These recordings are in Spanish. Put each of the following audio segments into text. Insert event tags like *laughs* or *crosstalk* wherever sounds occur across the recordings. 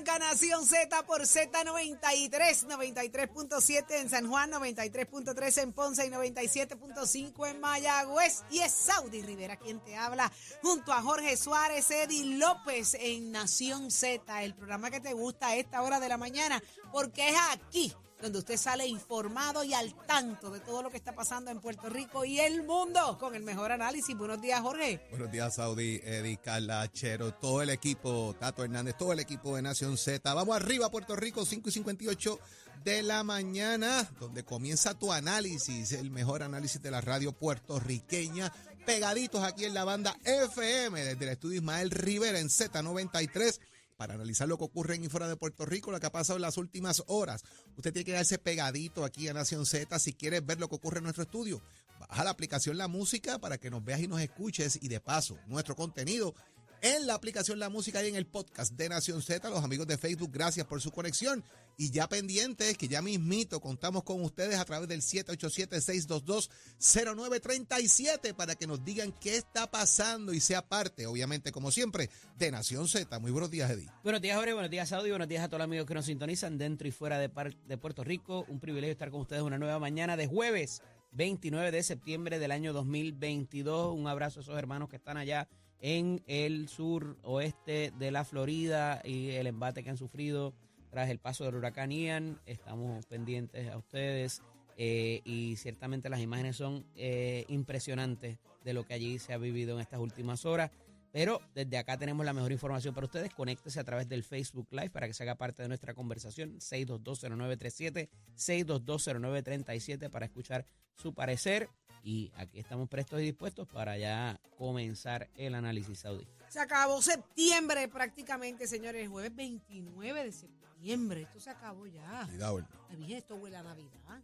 Arranca Nación Z por Z93, 93.7 en San Juan, 93.3 en Ponce y 97.5 en Mayagüez. Y es Saudi Rivera quien te habla junto a Jorge Suárez, Eddie López en Nación Z, el programa que te gusta a esta hora de la mañana, porque es aquí donde usted sale informado y al tanto de todo lo que está pasando en Puerto Rico y el mundo con el mejor análisis. Buenos días, Jorge. Buenos días, Saudi, Eddie, Carla, Chero, todo el equipo, Tato Hernández, todo el equipo de Nación Z. Vamos arriba, Puerto Rico, 5 y 58 de la mañana, donde comienza tu análisis, el mejor análisis de la radio puertorriqueña, pegaditos aquí en la banda FM, desde el estudio Ismael Rivera en Z93 para analizar lo que ocurre en y fuera de Puerto Rico, lo que ha pasado en las últimas horas. Usted tiene que quedarse pegadito aquí a Nación Z si quieres ver lo que ocurre en nuestro estudio. Baja la aplicación La Música para que nos veas y nos escuches y de paso nuestro contenido en la aplicación La Música y en el podcast de Nación Z. Los amigos de Facebook, gracias por su conexión. Y ya pendientes, que ya mismito contamos con ustedes a través del 787-622-0937 para que nos digan qué está pasando y sea parte, obviamente, como siempre, de Nación Z. Muy buenos días, Eddie. Buenos días, Jorge. Buenos días, Saudi. Buenos días a todos los amigos que nos sintonizan dentro y fuera de, Puerto Rico. Un privilegio estar con ustedes una nueva mañana de jueves 29 de septiembre del año 2022. Un abrazo a esos hermanos que están allá en el sur oeste de la Florida y el embate que han sufrido tras el paso del huracán Ian. Estamos pendientes a ustedes eh, y ciertamente las imágenes son eh, impresionantes de lo que allí se ha vivido en estas últimas horas. Pero desde acá tenemos la mejor información para ustedes. Conéctese a través del Facebook Live para que se haga parte de nuestra conversación. 6220937, 6220937 para escuchar su parecer. Y aquí estamos prestos y dispuestos para ya comenzar el análisis saudí. Se acabó septiembre prácticamente, señores. Jueves 29 de septiembre. Esto se acabó ya. Cuidado, bien, esto huele a Navidad.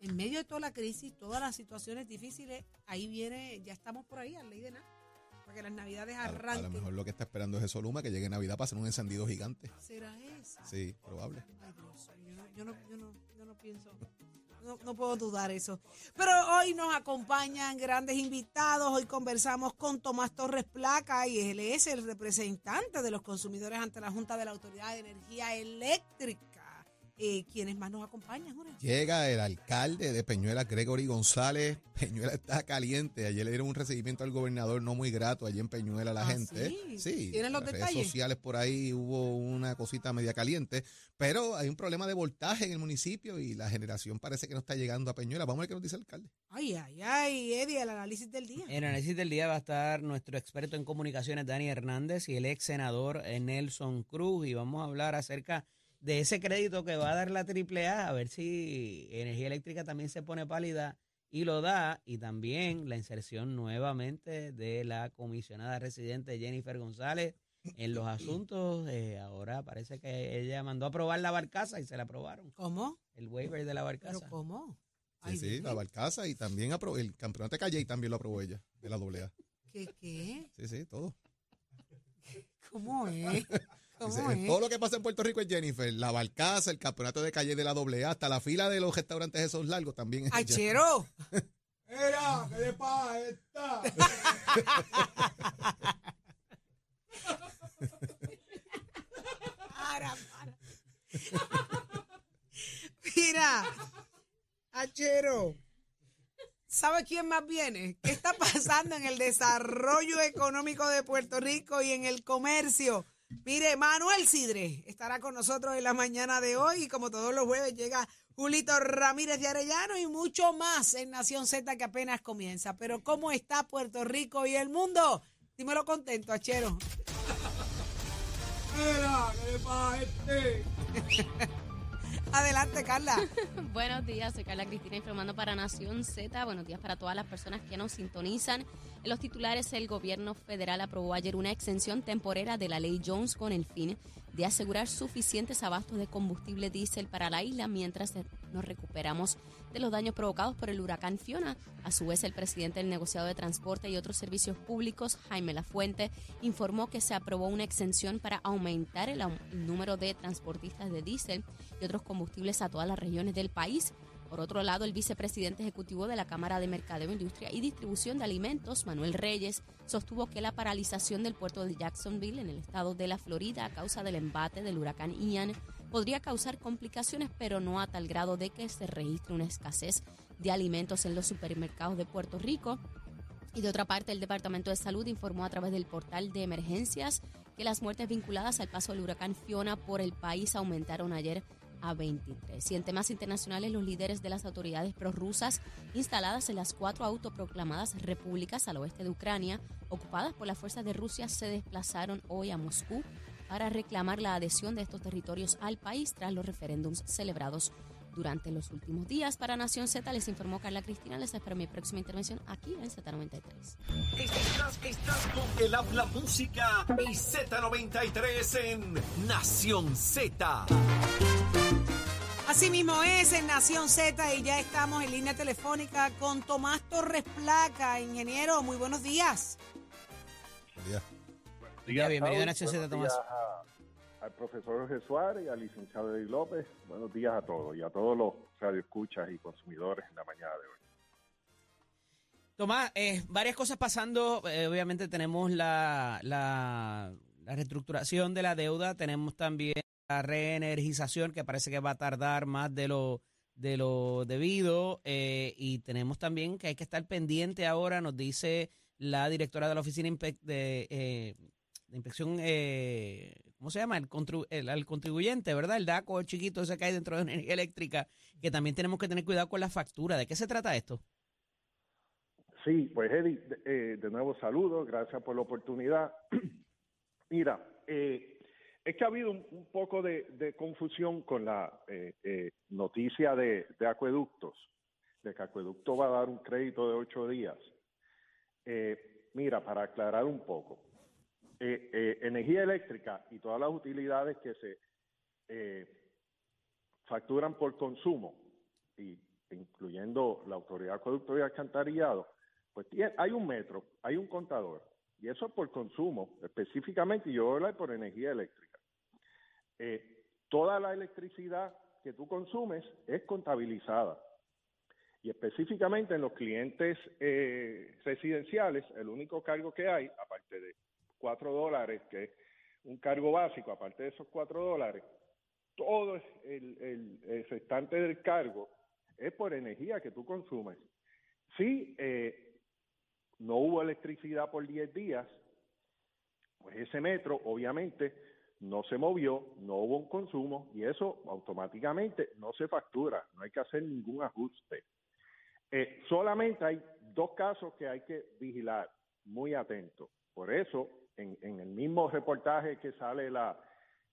En medio de toda la crisis, todas las situaciones difíciles, ahí viene, ya estamos por ahí, a ley de nada. Para que las Navidades a, a lo arranquen. mejor lo que está esperando es eso Luma, que llegue Navidad para hacer un encendido gigante. ¿Será eso? Sí, probable. Ay, Dios mío, yo no, yo no, yo no pienso, no, no puedo dudar eso. Pero hoy nos acompañan grandes invitados. Hoy conversamos con Tomás Torres Placa y él es el representante de los consumidores ante la Junta de la Autoridad de Energía Eléctrica. Eh, ¿Quiénes más nos acompañan, Jorge? Llega el alcalde de Peñuela, Gregory González. *laughs* Peñuela está caliente. Ayer le dieron un recibimiento al gobernador no muy grato allí en Peñuela a la Ah, gente. ¿sí? ¿Tienen los en las detalles? redes sociales por ahí hubo una cosita media caliente. Pero hay un problema de voltaje en el municipio y la generación parece que no está llegando a Peñuela. Vamos a ver qué nos dice el alcalde. Ay, ay, ay, Eddie, el análisis del día. En el análisis del día va a estar nuestro experto en comunicaciones, Dani Hernández, y el ex senador eh, Nelson Cruz. Y vamos a hablar acerca de ese crédito que va a dar la AAA, a ver si Energía Eléctrica también se pone pálida y lo da. Y también la inserción nuevamente de la comisionada residente Jennifer González en los asuntos. eh, ahora parece que ella mandó a aprobar la barcaza y se la aprobaron. ¿Cómo? El waiver de la ¿Pero barcaza. cómo? Sí, Ay, sí, la barcaza y también aprobó el campeonato de calle y también lo aprobó ella, de la AA. ¿Qué, qué? Sí, sí, todo. ¿Cómo es? *laughs* ¿Cómo Dice, es? todo lo que pasa en Puerto Rico es Jennifer. La barcaza, el campeonato de calle de la AA, hasta la fila de los restaurantes esos largos también es. ¡Achero! Mira, ¿qué le pasa esta? Para, para. Mira, Achero. ¿Sabe quién más viene? ¿Qué está pasando en el desarrollo económico de Puerto Rico y en el comercio? Mire, Manuel Sidre estará con nosotros en la mañana de hoy y como todos los jueves llega Julito Ramírez de Arellano y mucho más en Nación Z que apenas comienza. Pero ¿cómo está Puerto Rico y el mundo? Dímelo contento, Achero. Mira, ¿qué le pasa a este? *laughs* Adelante, Carla. *laughs* Buenos días, soy Carla Cristina informando para Nación Z. Buenos días para todas las personas que nos sintonizan. En los titulares, el gobierno federal aprobó ayer una exención temporera de la ley Jones con el fin de asegurar suficientes abastos de combustible diésel para la isla mientras nos recuperamos de los daños provocados por el huracán Fiona. A su vez, el presidente del negociado de transporte y otros servicios públicos, Jaime Lafuente, informó que se aprobó una exención para aumentar el, número de transportistas de diésel y otros combustibles a todas las regiones del país. Por otro lado, el vicepresidente ejecutivo de la Cámara de Mercadeo, Industria y Distribución de Alimentos, Manuel Reyes, sostuvo que la paralización del puerto de Jacksonville en el estado de la Florida a causa del embate del huracán Ian podría causar complicaciones, pero no a tal grado de que se registre una escasez de alimentos en los supermercados de Puerto Rico. Y de otra parte, el Departamento de Salud informó a través del portal de emergencias que las muertes vinculadas al paso del huracán Fiona por el país aumentaron ayer a 23. Y en temas internacionales, los líderes de las autoridades prorrusas instaladas en las cuatro autoproclamadas repúblicas al oeste de Ucrania, ocupadas por las fuerzas de Rusia, se desplazaron hoy a Moscú para reclamar la adhesión de estos territorios al país tras los referéndums celebrados durante los últimos días. Para Nación Z les informó Carla Cristina. Les espero mi próxima intervención aquí en Z93. Estás, estás con el música y Z93 en Nación Z. Así mismo es en Nación Z y ya estamos en línea telefónica con Tomás Torres Placa, ingeniero. Muy buenos días. Ya, bienvenido a Nación Z, Tomás. A, al profesor Jorge Suárez y al licenciado Eddie López. Buenos días a todos y a todos los radioescuchas y consumidores en la mañana de hoy. Tomás, eh, varias cosas pasando. Eh, obviamente tenemos la, la, la reestructuración de la deuda, tenemos también reenergización que parece que va a tardar más de lo de lo debido eh, y tenemos también que hay que estar pendiente ahora, nos dice la directora de la Oficina de, eh, de Inspección, eh, ¿cómo se llama? El, contribu- el, contribuyente, ¿verdad? El DACO, el chiquito ese que hay dentro de energía eléctrica, que también tenemos que tener cuidado con la factura. ¿De qué se trata esto? Sí, pues Eddie, de, eh, de nuevo saludos, gracias por la oportunidad. *clears throat* Mira, eh, es que ha habido un, poco de, confusión con la eh, eh, noticia de, acueductos, de que acueducto va a dar un crédito de ocho días. Eh, mira, para aclarar un poco, energía eléctrica y todas las utilidades que se facturan por consumo, incluyendo la Autoridad de Acueducto y Alcantarillado, pues tiene- hay un metro, hay un contador, y eso es por consumo, específicamente, y yo voy hablar por energía eléctrica. Eh, toda la electricidad que tú consumes es contabilizada. Y específicamente en los clientes eh, residenciales, el único cargo que hay, aparte de cuatro dólares, que es un cargo básico, aparte de esos cuatro dólares, todo el restante del cargo es por energía que tú consumes. Si eh, no hubo electricidad por 10 días, pues ese metro obviamente no se movió, no hubo un consumo y eso automáticamente no se factura, no hay que hacer ningún ajuste. Eh, solamente hay dos casos que hay que vigilar, muy atento. Por eso, en, en el mismo reportaje que sale la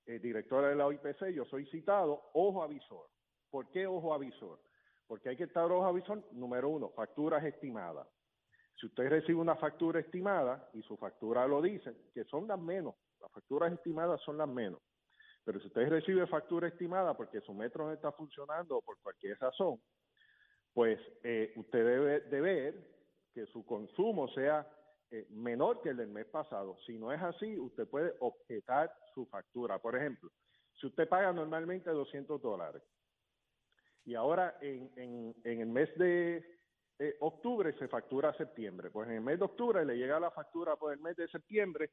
eh, directora de la OIPC, yo soy citado, ojo avisor. ¿Por qué ojo avisor? Porque hay que estar ojo avisor, número uno, facturas estimadas. Si usted recibe una factura estimada y su factura lo dice, que son las menos, las facturas estimadas son las menos. Pero si usted recibe factura estimada porque su metro no está funcionando por cualquier razón, pues eh, usted debe de ver que su consumo sea eh, menor que el del mes pasado. Si no es así, usted puede objetar su factura. Por ejemplo, si usted paga normalmente 200 dólares y ahora en, en, en el mes de eh, octubre se factura septiembre, pues en el mes de octubre le llega la factura por el mes de septiembre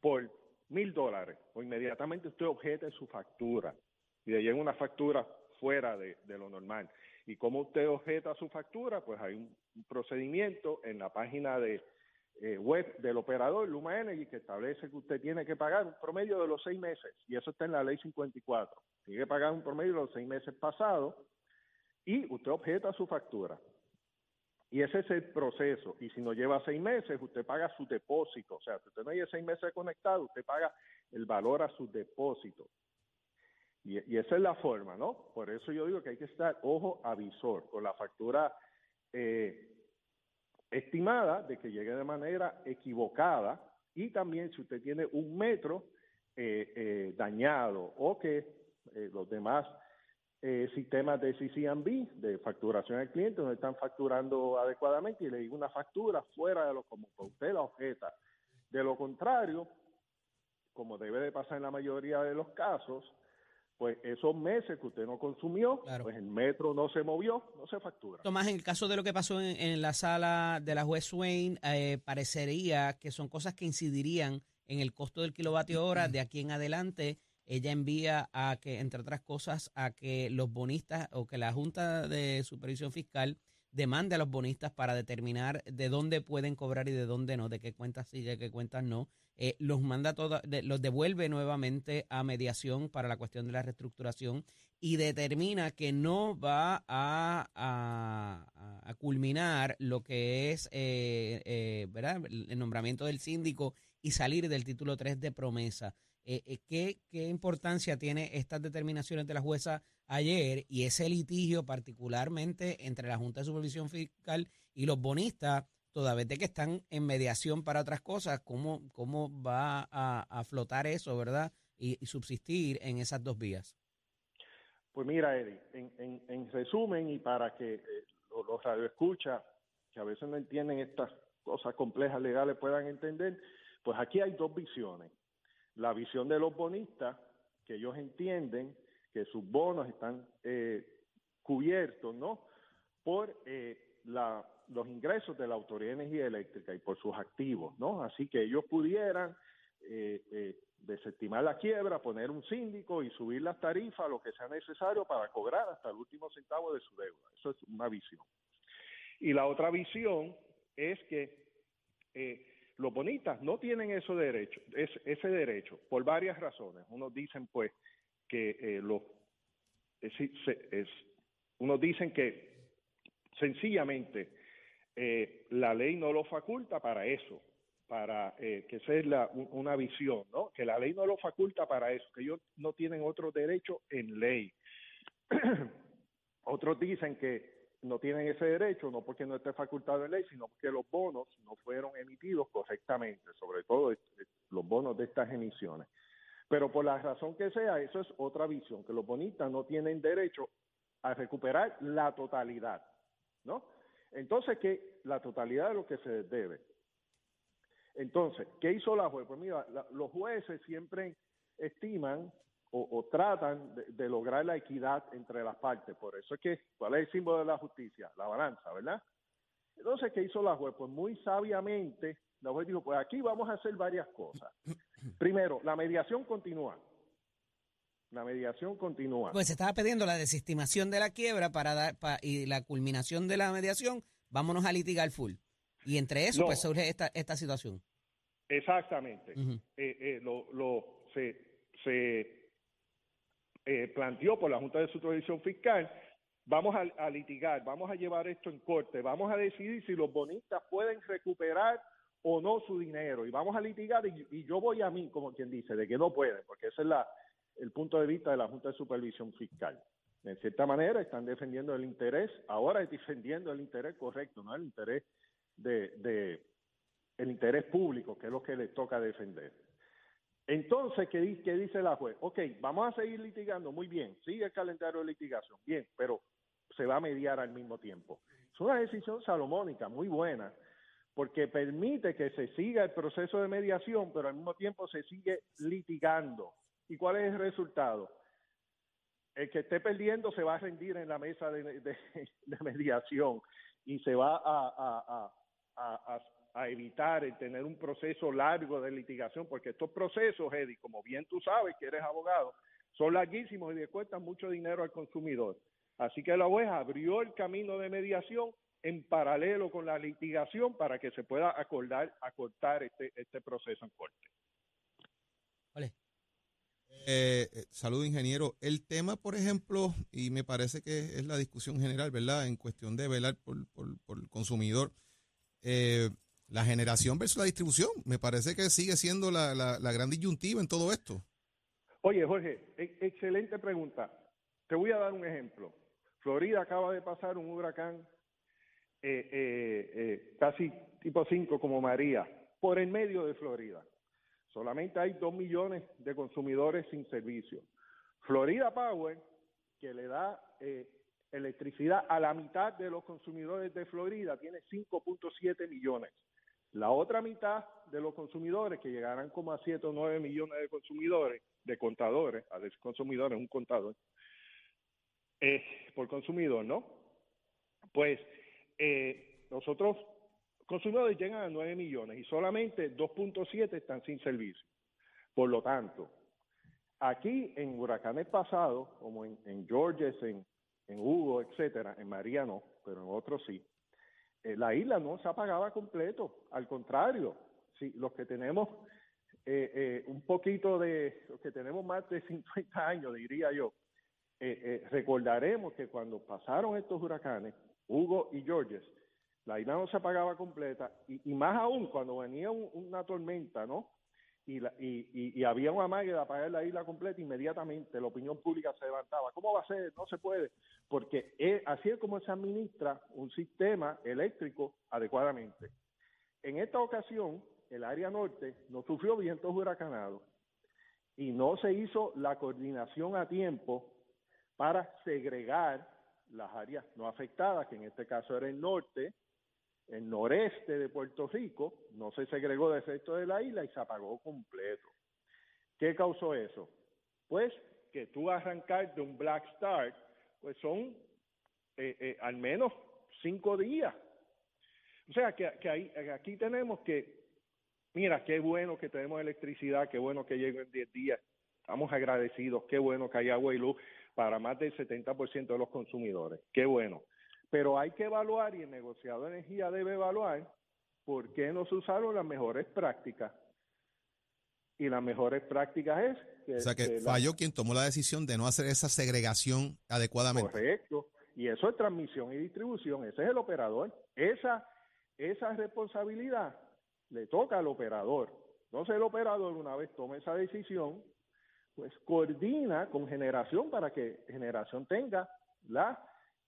por mil dólares, o inmediatamente usted objete su factura y le llega una factura fuera de, de lo normal. ¿Y cómo usted objeta su factura? Pues hay un, un procedimiento en la página de eh, web del operador Luma Energy que establece que usted tiene que pagar un promedio de los seis meses y eso está en la ley 54. Tiene que pagar un promedio de los seis meses pasados y usted objeta su factura. Y ese es el proceso. Y si no lleva seis meses, usted paga su depósito. O sea, si usted no lleva seis meses conectado, usted paga el valor a su depósito. Y, esa es la forma, ¿no? Por eso yo digo que hay que estar ojo avisor con la factura eh, estimada de que llegue de manera equivocada y también si usted tiene un metro eh, eh, dañado o que los demás eh, sistemas de CCMB, de facturación al cliente, no están facturando adecuadamente y le digo una factura fuera de lo como usted la objeta. De lo contrario, como debe de pasar en la mayoría de los casos, pues esos meses que usted no consumió, Claro. pues el metro no se movió, no se factura. Tomás, en el caso de lo que pasó en, en la sala de la juez Swain, eh, parecería que son cosas que incidirían en el costo del kilovatio hora. De aquí en adelante, ella envía a que, entre otras cosas, a que los bonistas o que la Junta de Supervisión Fiscal demande a los bonistas para determinar de dónde pueden cobrar y de dónde no, de qué cuentas sí, de qué cuentas no. Eh, los manda toda, los devuelve nuevamente a mediación para la cuestión de la reestructuración y determina que no va a, culminar lo que es eh, eh, ¿verdad? el nombramiento del síndico y salir del título 3 de promesa. Eh, eh, ¿qué, ¿Qué importancia tiene estas determinaciones de la jueza ayer y ese litigio particularmente entre la Junta de Supervisión Fiscal y los bonistas, toda vez de que están en mediación para otras cosas? ¿Cómo, cómo va a, a flotar eso, verdad? Y, subsistir en esas dos vías. Pues mira, Eddie, en, en, en resumen y para que eh, los, los radioescuchas, que a veces no entienden estas cosas complejas legales, puedan entender, pues aquí hay dos visiones. La visión de los bonistas, que ellos entienden que sus bonos están eh, cubiertos, ¿no? Por eh, la, los ingresos de la Autoridad de Energía Eléctrica y por sus activos, ¿no? Así que ellos pudieran eh, eh, desestimar la quiebra, poner un síndico y subir las tarifas, lo que sea necesario para cobrar hasta el último centavo de su deuda. Eso es una visión. Y la otra visión es que eh, los bonistas no tienen ese derecho, es, ese derecho por varias razones. Unos dicen pues que eh, los es, se- es- unos dicen que sencillamente eh, la ley no lo faculta para eso, para eh, que un- una visión, ¿no? Que la ley no lo faculta para eso, que ellos no tienen otro derecho en ley. *clears throat* Otros dicen que no tienen ese derecho, no porque no esté facultado en ley, sino porque los bonos no fueron emitidos correctamente, sobre todo los bonos de estas emisiones. Pero por la razón que sea, eso es otra visión, que los bonistas no tienen derecho a recuperar la totalidad, ¿no? Entonces, que la totalidad de lo que se debe. Entonces, ¿qué hizo la juez? Pues mira, la- los jueces siempre estiman o, o tratan de, de lograr la equidad entre las partes. Por eso es que, ¿cuál es el símbolo de la justicia? La balanza, ¿verdad? Entonces, ¿qué hizo la juez? Pues muy sabiamente, la juez dijo, pues aquí vamos a hacer varias cosas. *clears throat* Primero, la mediación continúa. La mediación continúa. Pues se estaba pidiendo la desestimación de la quiebra para dar y la culminación de la mediación, vámonos a litigar full. Y entre eso, No. pues surge esta, esta situación. Exactamente. Eh, eh, lo, lo- se, se eh, planteó por la Junta de Supervisión Fiscal, vamos a, litigar, vamos a llevar esto en corte, vamos a decidir si los bonistas pueden recuperar o no su dinero y vamos a litigar y, y yo voy a mí, como quien dice, de que no pueden, porque ese es la, el punto de vista de la Junta de Supervisión Fiscal. En cierta manera están defendiendo el interés, ahora es defendiendo el interés correcto, no el interés de, de el interés público, que es lo que les toca defender. Entonces, ¿qué, di- qué dice la juez? Ok, vamos a seguir litigando, muy bien, sigue el calendario de litigación, bien, pero se va a mediar al mismo tiempo. Es una decisión salomónica, muy buena, porque permite que se siga el proceso de mediación, pero al mismo tiempo se sigue litigando. ¿Y cuál es el resultado? El que esté perdiendo se va a rendir en la mesa de, de- mediación y se va a- a- evitar el tener un proceso largo de litigación, porque estos procesos, Eddie, como bien tú sabes que eres abogado, son larguísimos y le cuestan mucho dinero al consumidor. Así que la juez abrió el camino de mediación en paralelo con la litigación para que se pueda acordar, acortar este, este proceso en corte. Vale. Eh, eh, salud, ingeniero. El tema, por ejemplo, y me parece que es la discusión general, ¿verdad? En cuestión de velar por, por- por el consumidor, eh, la generación versus la distribución, me parece que sigue siendo la, la- la gran disyuntiva en todo esto. Oye, Jorge, e- excelente pregunta. Te voy a dar un ejemplo. Florida acaba de pasar un huracán eh, eh, eh, casi tipo 5 como María, por el medio de Florida. solamente hay 2 millones de consumidores sin servicio. Florida Power, que le da eh, electricidad a la mitad de los consumidores de Florida, tiene 5.7 millones. La otra mitad de los consumidores, que llegarán como a 7 o 9 millones de consumidores, de contadores, a decir consumidores, un contador, eh, por consumidor, ¿no? Pues eh, nosotros, consumidores llegan a 9 millones y solamente 2.7 están sin servicio. Por lo tanto, aquí en huracanes pasados, como en, en Georges, en, en Hugo, etcétera, en María no, pero en otros sí, eh, la isla no se apagaba completo, al contrario, sí, los que tenemos eh, eh, un poquito de, los que tenemos más de 50 años, diría yo, recordaremos que cuando pasaron estos huracanes, Hugo y Georges, la isla no se apagaba completa y, más aún cuando venía una tormenta, ¿no? Y, la, y, y, había una magia de apagar la isla completa, inmediatamente la opinión pública se levantaba. ¿Cómo va a ser? No se puede, porque así es como se administra un sistema eléctrico adecuadamente. En esta ocasión, el área norte no sufrió vientos huracanados y no se hizo la coordinación a tiempo para segregar las áreas no afectadas, que en este caso era el norte, el noreste de Puerto Rico, no se segregó de efecto de la isla y se apagó completo. ¿Qué causó eso? Pues que tú arrancar de un black start, pues son eh, eh, al menos cinco días. O sea que, que aquí tenemos que, mira, qué bueno que tenemos electricidad, qué bueno que lleguen en 10 días, estamos agradecidos, qué bueno que hay agua y luz para más del 70% de los consumidores, qué bueno. Pero hay que evaluar y el negociado de energía debe evaluar por qué no se usaron las mejores prácticas. Y las mejores prácticas es que... O sea que, falló quien tomó la decisión de no hacer esa segregación adecuadamente. Correcto. Y eso es transmisión y distribución. Ese es el operador. Esa, esa responsabilidad le toca al operador. Entonces el operador, una vez tome esa decisión, pues coordina con generación para que generación tenga la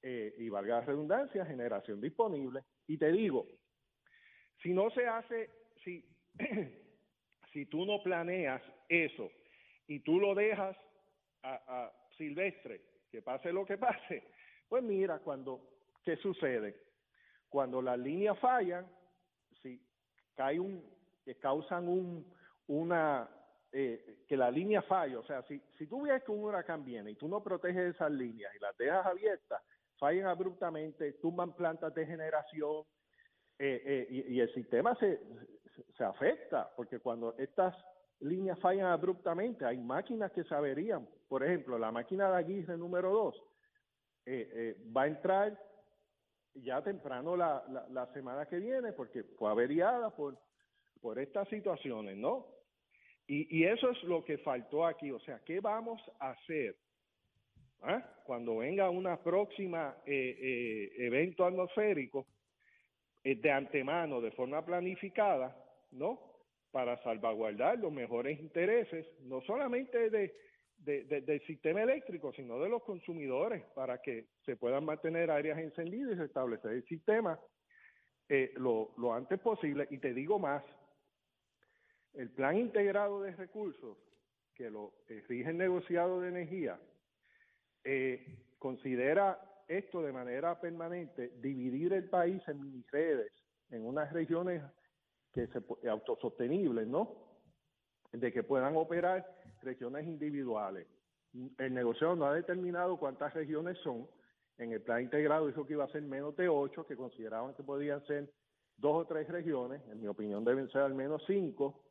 eh, y valga la redundancia, generación disponible. Y te digo, si no se hace, si, *clears throat* si tú no planeas eso y tú lo dejas a, silvestre, que pase lo que pase, pues mira, cuando, ¿qué sucede? Cuando las líneas fallan, si cae un, que causan un, una, eh, que la línea falla, o sea, si, si tú ves que un huracán viene y tú no proteges esas líneas y las dejas abiertas, fallan abruptamente, tumban plantas de generación eh, eh, y, el sistema se, se afecta, porque cuando estas líneas fallan abruptamente, hay máquinas que se averían. Por ejemplo, la máquina de Aguirre número 2 eh, va a entrar ya temprano la, la, semana que viene porque fue averiada por, por estas situaciones, ¿no? Y, y eso es lo que faltó aquí. O sea, ¿qué vamos a hacer? ¿ah? cuando venga una próxima eh, eh, evento atmosférico, eh, de antemano, de forma planificada, ¿no? Para salvaguardar los mejores intereses, no solamente de, del sistema eléctrico, sino de los consumidores, para que se puedan mantener áreas encendidas y establecer el sistema lo, lo antes posible. Y te digo más, el plan integrado de recursos que lo rige el negociado de energía eh, considera esto de manera permanente, dividir el país en mini redes, en unas regiones que se autosostenibles, ¿no? De que puedan operar regiones individuales. El negocio no ha determinado cuántas regiones son. En el plan integrado dijo que iba a ser menos de ocho, que consideraban que podían ser dos o tres regiones. En mi opinión deben ser al menos cinco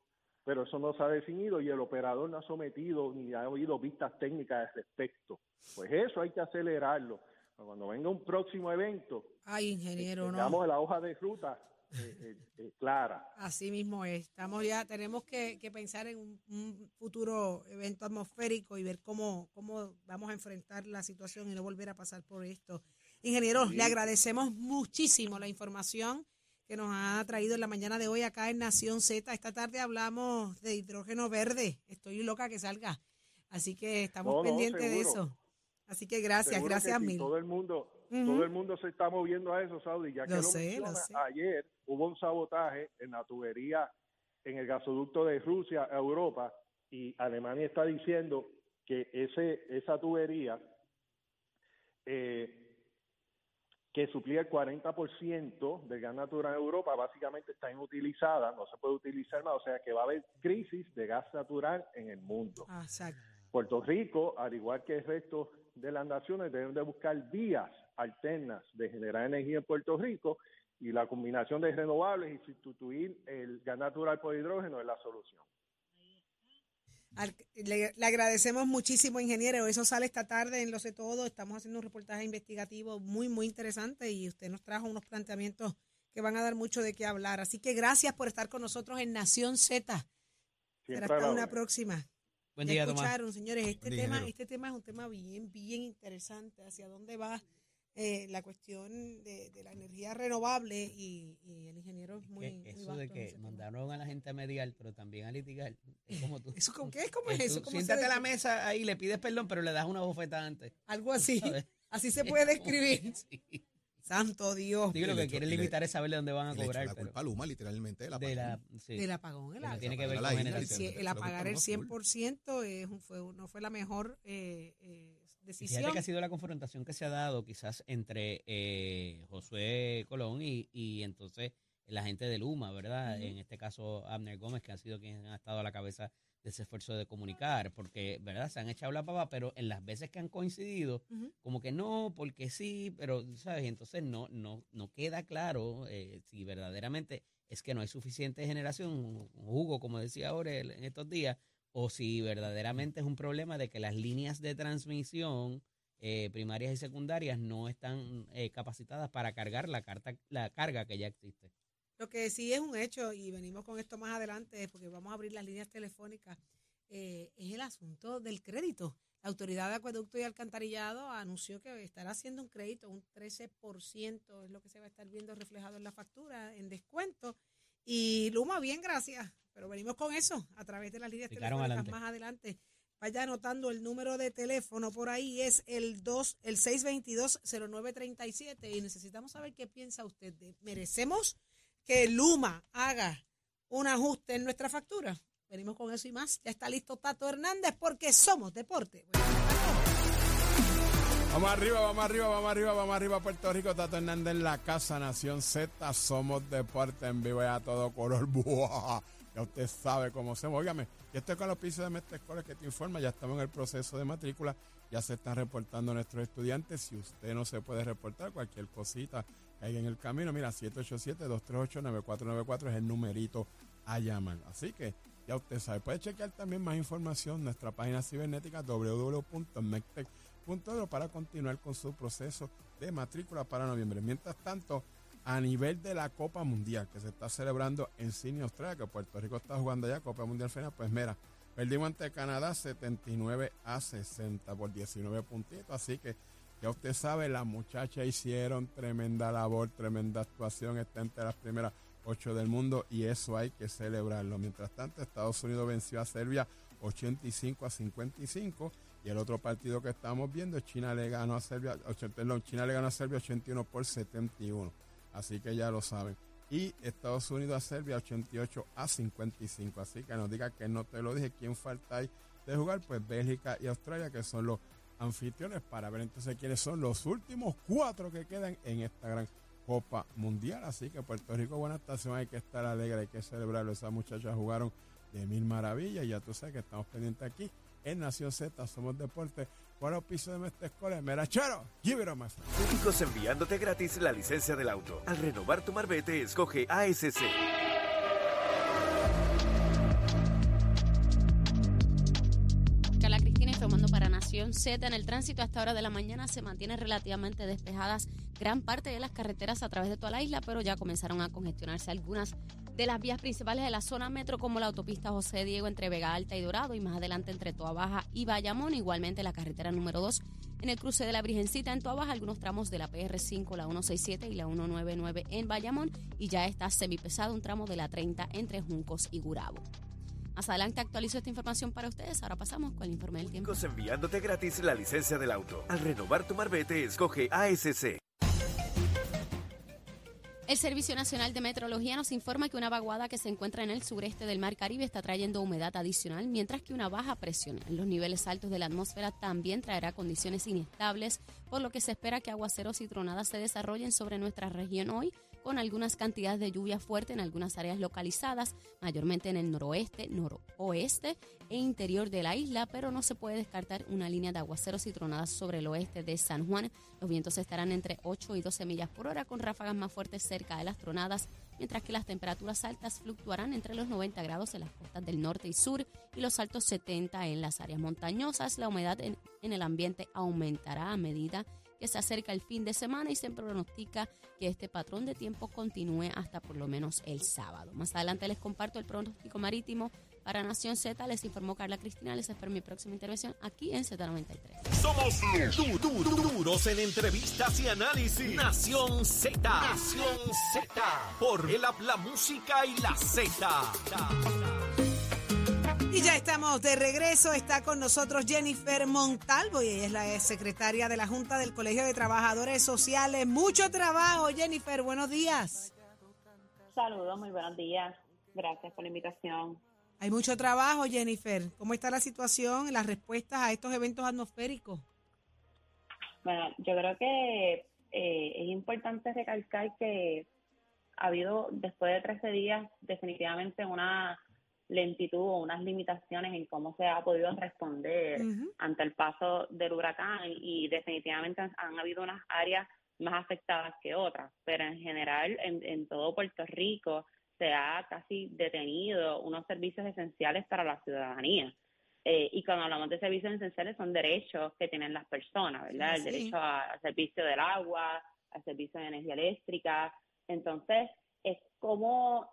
pero eso no se ha definido y el operador no ha sometido ni ha oído vistas técnicas al respecto. Pues eso hay que acelerarlo. Cuando venga un próximo evento, Ay, ingeniero, tengamos la hoja de ruta eh, eh, eh, clara. Así mismo es. Estamos ya, tenemos que, pensar en un, futuro evento atmosférico y ver cómo, cómo vamos a enfrentar la situación y no volver a pasar por esto. Ingeniero, le agradecemos muchísimo la información que nos ha traído en la mañana de hoy acá en Nación Z. Esta tarde hablamos de hidrógeno verde. Estoy loca que salga. Así que estamos pendientes de eso. Así que gracias, gracias mil. Todo el mundo, todo el mundo se está moviendo a eso, Saudi. Ya que lo, sé, ayer hubo un sabotaje en la tubería en el gasoducto de Rusia a Europa y Alemania está diciendo que ese esa tubería eh, que suplía el 40% del gas natural en Europa, básicamente está inutilizada, no se puede utilizar más, o sea que va a haber crisis de gas natural en el mundo. Exacto. Puerto Rico, al igual que el resto de las naciones, deben de buscar vías alternas de generar energía en Puerto Rico y la combinación de renovables y sustituir el gas natural por hidrógeno es la solución. Le, le agradecemos muchísimo, ingeniero. Eso sale esta tarde en Lo sé todo. Estamos haciendo un reportaje investigativo muy, muy interesante y usted nos trajo unos planteamientos que van a dar mucho de qué hablar. Así que gracias por estar con nosotros en Nación Z. Será hasta una próxima. Buen Ya día, Tomás. escucharon, señores, este Buen día, tema, este tema es un tema bien, bien interesante. Hacia dónde va eh, la cuestión de, de la energía renovable y, y el ingeniero es muy, Que muy eso vasto de que mandaron a la gente a mediar, pero también a litigar, es como tú. ¿Eso con qué es? ¿Cómo Eh, es eso? tú ¿Cómo se siéntate a la mesa ahí, le pides perdón, pero le das una bofetada antes. Algo así. *laughs* Así se puede describir. Sí. Santo Dios. Digo, lo que quieren limitar es saber de dónde van a cobrar. la pero culpa a Luma, literalmente, de la de la, sí, Del apagón. El, no tiene que ver con el, el apagar el tomó full. 100% es un- fue, no fue la mejor eh, eh, decisión. Fíjate que ha sido la confrontación que se ha dado quizás entre eh, Josué Colón y, y entonces la gente de Luma, ¿verdad? En este caso Abner Gómez, que ha sido quien ha estado a la cabeza de ese esfuerzo de comunicar, porque, ¿verdad? Se han echado la pava, pero en las veces que han coincidido, como que no, porque sí, pero, ¿sabes? Entonces no, no, no queda claro eh, si verdaderamente es que no hay suficiente generación, un jugo, como decía ahora en estos días, o si verdaderamente es un problema de que las líneas de transmisión eh, primarias y secundarias no están eh, capacitadas para cargar la, carta, la carga que ya existe. Lo que sí es un hecho, y venimos con esto más adelante, porque vamos a abrir las líneas telefónicas, eh, es el asunto del crédito. La Autoridad de Acueducto y Alcantarillado anunció que estará haciendo un crédito, un 13% es lo que se va a estar viendo reflejado en la factura, en descuento. Y Luma, bien, gracias. Pero venimos con eso a través de las líneas Picaron telefónicas adelante. más adelante. Vaya anotando el número de teléfono por ahí, es el 2, el 622-0937. Y necesitamos saber qué piensa usted. de- ¿Merecemos que Luma haga un ajuste en nuestra factura? Venimos con eso y más. Ya está listo Tato Hernández porque somos deporte. Bueno, Vamos arriba, vamos arriba, vamos arriba, vamos arriba, Puerto Rico. Tato Hernández en la casa, Nación Z. Somos deporte en vivo y a todo color. *laughs* Buah. Ya usted sabe cómo se Óigame, yo estoy con los pisos de Mestre Escuela que te informa. Ya estamos en el proceso de matrícula. Ya se están reportando nuestros estudiantes. Si usted no se puede reportar, cualquier cosita haya en el camino, mira, 787-238-9494 es el numerito a llamar. Así que ya usted sabe. Puede chequear también más información en nuestra página cibernética www.mectec.edu para continuar con su proceso de matrícula para noviembre. Mientras tanto, a nivel de la Copa Mundial que se está celebrando en Sydney, Australia, que Puerto Rico está jugando allá, Copa Mundial final, pues mira, perdimos ante Canadá 79 a 60 por 19 puntitos, así que ya usted sabe, las muchachas hicieron tremenda labor, tremenda actuación, está entre las primeras ocho del mundo y eso hay que celebrarlo. Mientras tanto, Estados Unidos venció a Serbia 85 a 55 y el otro partido que estamos viendo, China le ganó a Serbia, China le ganó a Serbia 81 por 71. Así que ya lo saben. Y Estados Unidos a Serbia 88 a 55. Así que nos diga que no te lo dije. ¿Quién falta ahí de jugar? Pues Bélgica y Australia, que son los anfitriones, para ver entonces quiénes son los últimos cuatro que quedan en esta gran Copa Mundial. Así que Puerto Rico, buena estación, hay que estar alegre, hay que celebrarlo. Esas muchachas jugaron de mil maravillas. Ya tú sabes que estamos pendientes aquí en Nación Z, somos deporte. El piso de Mestre Escola, Merachero, give it friend. Únicos enviándote gratis la licencia del auto. Al renovar tu marbete, escoge ASC. En el tránsito a esta hora de la mañana se mantienen relativamente despejadas gran parte de las carreteras a través de toda la isla, pero ya comenzaron a congestionarse algunas de las vías principales de la zona metro, como la autopista José Diego entre Vega Alta y Dorado, y más adelante entre Toa Baja y Bayamón. Igualmente la carretera número 2 en el cruce de la Virgencita en Toa Baja, algunos tramos de la PR5, la 167 y la 199 en Bayamón, y ya está semipesado un tramo de la 30 entre Juncos y Gurabo. Más adelante actualizo esta información para ustedes. Ahora pasamos con el informe del tiempo. Enviándote gratis la licencia del auto. Al renovar tu marbete, escoge ASC. El Servicio Nacional de Meteorología nos informa que una vaguada que se encuentra en el sureste del Mar Caribe está trayendo humedad adicional, mientras que una baja presión en los niveles altos de la atmósfera también traerá condiciones inestables, por lo que se espera que aguaceros y tronadas se desarrollen sobre nuestra región hoy, con algunas cantidades de lluvia fuerte en algunas áreas localizadas, mayormente en el noroeste, noroeste e interior de la isla, pero no se puede descartar una línea de aguaceros y tronadas sobre el oeste de San Juan. Los vientos estarán entre 8 y 12 millas por hora, con ráfagas más fuertes cerca de las tronadas, mientras que las temperaturas altas fluctuarán entre los 90 grados en las costas del norte y sur y los altos 70 en las áreas montañosas. La humedad en, en el ambiente aumentará a medida que se acerca el fin de semana y se pronostica que este patrón de tiempo continúe hasta por lo menos el sábado. Más adelante les comparto el pronóstico marítimo para Nación Z. Les informó Carla Cristina. Les espero mi próxima intervención aquí en Z93. Somos du- du- du- duros en entrevistas y análisis. Nación Z. Nación Z. Por el la música y la Z. Y ya estamos de regreso. Está con nosotros Jennifer Montalvo y ella es la secretaria de la Junta del Colegio de Trabajadores Sociales. Mucho trabajo, Jennifer. Buenos días. Saludos, muy buenos días. Gracias por la invitación. Hay mucho trabajo, Jennifer. ¿Cómo está la situación, las respuestas a estos eventos atmosféricos? Bueno, yo creo que eh, es importante recalcar que ha habido, después de 13 días, definitivamente una lentitud o unas limitaciones en cómo se ha podido responder ante el paso del huracán y definitivamente han, han habido unas áreas más afectadas que otras, pero en general en, en todo Puerto Rico se ha casi detenido unos servicios esenciales para la ciudadanía. Eh, y cuando hablamos de servicios esenciales son derechos que tienen las personas, ¿verdad? El Sí. derecho a- al servicio del agua, al servicio de energía eléctrica. Entonces, es como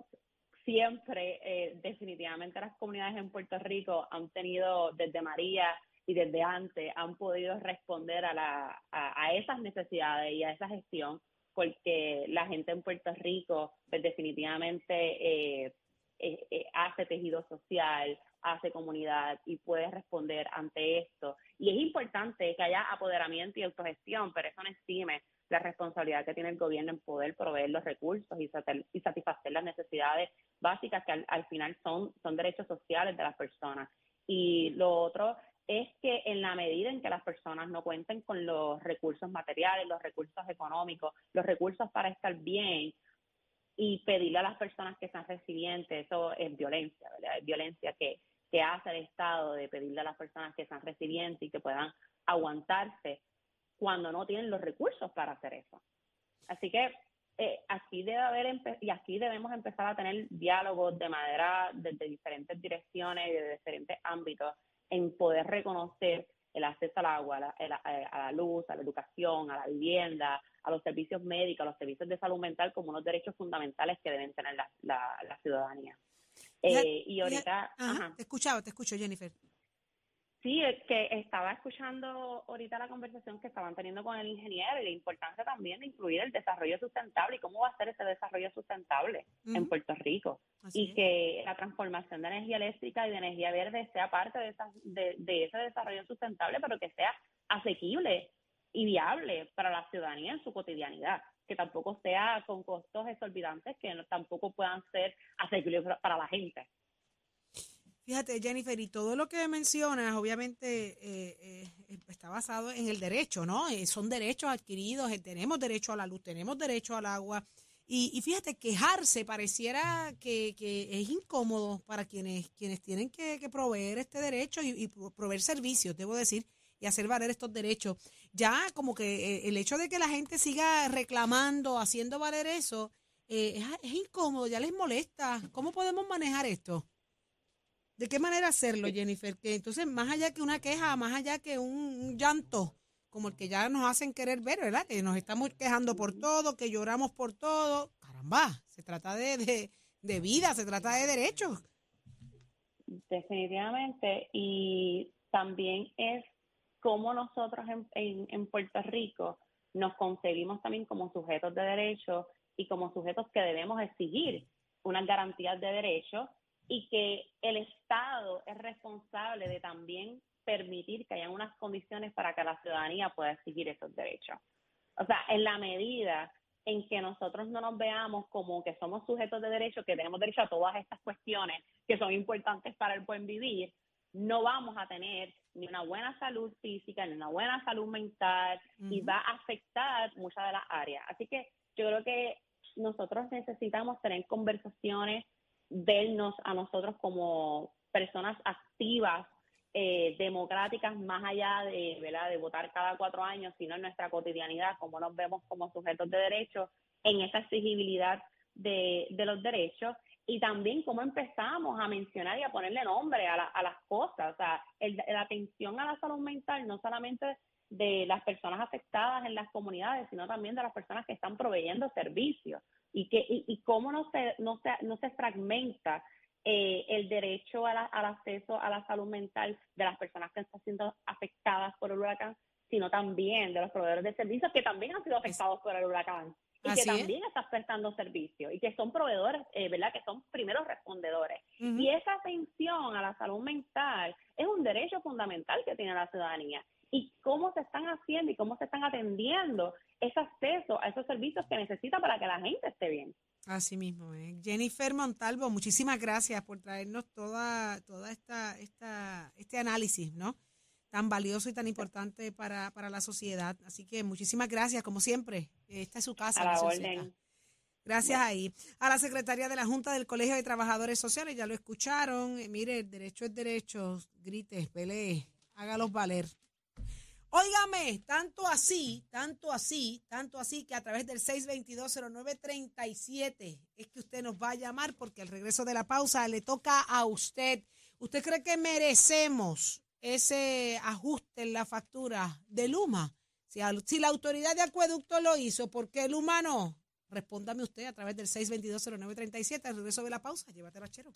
siempre, eh, definitivamente las comunidades en Puerto Rico han tenido desde María y desde antes, han podido responder a, la, a, a esas necesidades y a esa gestión, porque la gente en Puerto Rico, pues definitivamente eh, eh, eh, hace tejido social, hace comunidad y puede responder ante esto. Y es importante que haya apoderamiento y autogestión, pero eso no exime la responsabilidad que tiene el gobierno en poder proveer los recursos y, y satisfacer las necesidades básicas que al, al final son, son derechos sociales de las personas. Y lo otro es que en la medida en que las personas no cuenten con los recursos materiales, los recursos económicos, los recursos para estar bien, y pedirle a las personas que sean residentes, eso es violencia, ¿verdad? Es violencia que, que hace el Estado de pedirle a las personas que sean residentes y que puedan aguantarse cuando no tienen los recursos para hacer eso. Así que eh, aquí debe haber y aquí debemos empezar a tener diálogos de manera desde diferentes direcciones y de diferentes ámbitos en poder reconocer el acceso al agua, a la, el- a- la luz, a la educación, a la vivienda, a los servicios médicos, a los servicios de salud mental como unos derechos fundamentales que deben tener la, la- la ciudadanía. Eh, y ahorita, Ajá, ajá. Te escuchaba, te escucho, Jennifer. Sí, es que estaba escuchando ahorita la conversación que estaban teniendo con el ingeniero y la importancia también de incluir el desarrollo sustentable y cómo va a ser ese desarrollo sustentable en. Puerto Rico Así y es. que la transformación de energía eléctrica y de energía verde sea parte de, esa- de, de ese desarrollo sustentable, pero que sea asequible y viable para la ciudadanía en su cotidianidad, que tampoco sea con costos exorbitantes que no- tampoco puedan ser asequibles para la gente. Fíjate, Jennifer, y todo lo que mencionas, obviamente, eh, eh, está basado en el derecho, ¿no? Eh, son derechos adquiridos, eh, tenemos derecho a la luz, tenemos derecho al agua. Y, y fíjate, quejarse pareciera que, que es incómodo para quienes, quienes tienen que, que proveer este derecho y, y pro- proveer servicios, debo decir, y hacer valer estos derechos. Ya como que eh, el hecho de que la gente siga reclamando, haciendo valer eso, eh, es, es incómodo, ya les molesta. ¿Cómo podemos manejar esto? ¿De qué manera hacerlo, Jennifer? Que entonces, más allá que una queja, más allá que un, un llanto, como el que ya nos hacen querer ver, ¿verdad? Que nos estamos quejando por todo, que lloramos por todo. Caramba, se trata de, de, de vida, se trata de derechos. Definitivamente. Y también es cómo nosotros en, en, en Puerto Rico nos concebimos también como sujetos de derechos y como sujetos que debemos exigir unas garantías de derechos y que el Estado es responsable de también permitir que haya unas condiciones para que la ciudadanía pueda exigir esos derechos. O sea, en la medida en que nosotros no nos veamos como que somos sujetos de derecho, que tenemos derecho a todas estas cuestiones que son importantes para el buen vivir, no vamos a tener ni una buena salud física, ni una buena salud mental, y va a afectar muchas de las áreas. Así que yo creo que nosotros necesitamos tener conversaciones, vernos a nosotros como personas activas, eh, democráticas, más allá de, ¿verdad? de votar cada cuatro años, sino en nuestra cotidianidad, como nos vemos como sujetos de derechos, en esa exigibilidad de, de los derechos y también cómo empezamos a mencionar y a ponerle nombre a, a las cosas, o sea, la atención a la salud mental no solamente de las personas afectadas en las comunidades, sino también de las personas que están proveyendo servicios y que y, cómo no se no se no se fragmenta eh, el derecho al acceso a la salud mental de las personas que están siendo afectadas por el huracán, sino también de los proveedores de servicios que también han sido afectados por el huracán y que también están prestando servicios y que son proveedores, eh, ¿verdad? Que son primeros respondedores. Y esa atención a la salud mental es un derecho fundamental que tiene la ciudadanía. Y cómo se están haciendo y cómo se están atendiendo ese acceso a esos servicios que necesita para que la gente esté bien. Así mismo, ¿eh? Jennifer Montalvo, muchísimas gracias por traernos toda, toda esta, esta, este análisis, ¿no? tan valioso y tan importante para, para la sociedad. Así que muchísimas gracias, como siempre. Esta es su casa. A la orden. Gracias ahí. A la secretaria de la Junta del Colegio de Trabajadores Sociales, ya lo escucharon. Eh, mire, el derecho es derecho. Grite, pelee, hágalos valer. Óigame, tanto así, tanto así, tanto así que a través del 6220937 es que usted nos va a llamar porque al regreso de la pausa le toca a usted. ¿Usted cree que merecemos ese ajuste en la factura de Luma? Si, la autoridad de acueducto lo hizo, ¿por qué Luma no? Respóndame usted a través del 6220937. Al regreso de la pausa, llévatelo a Chero.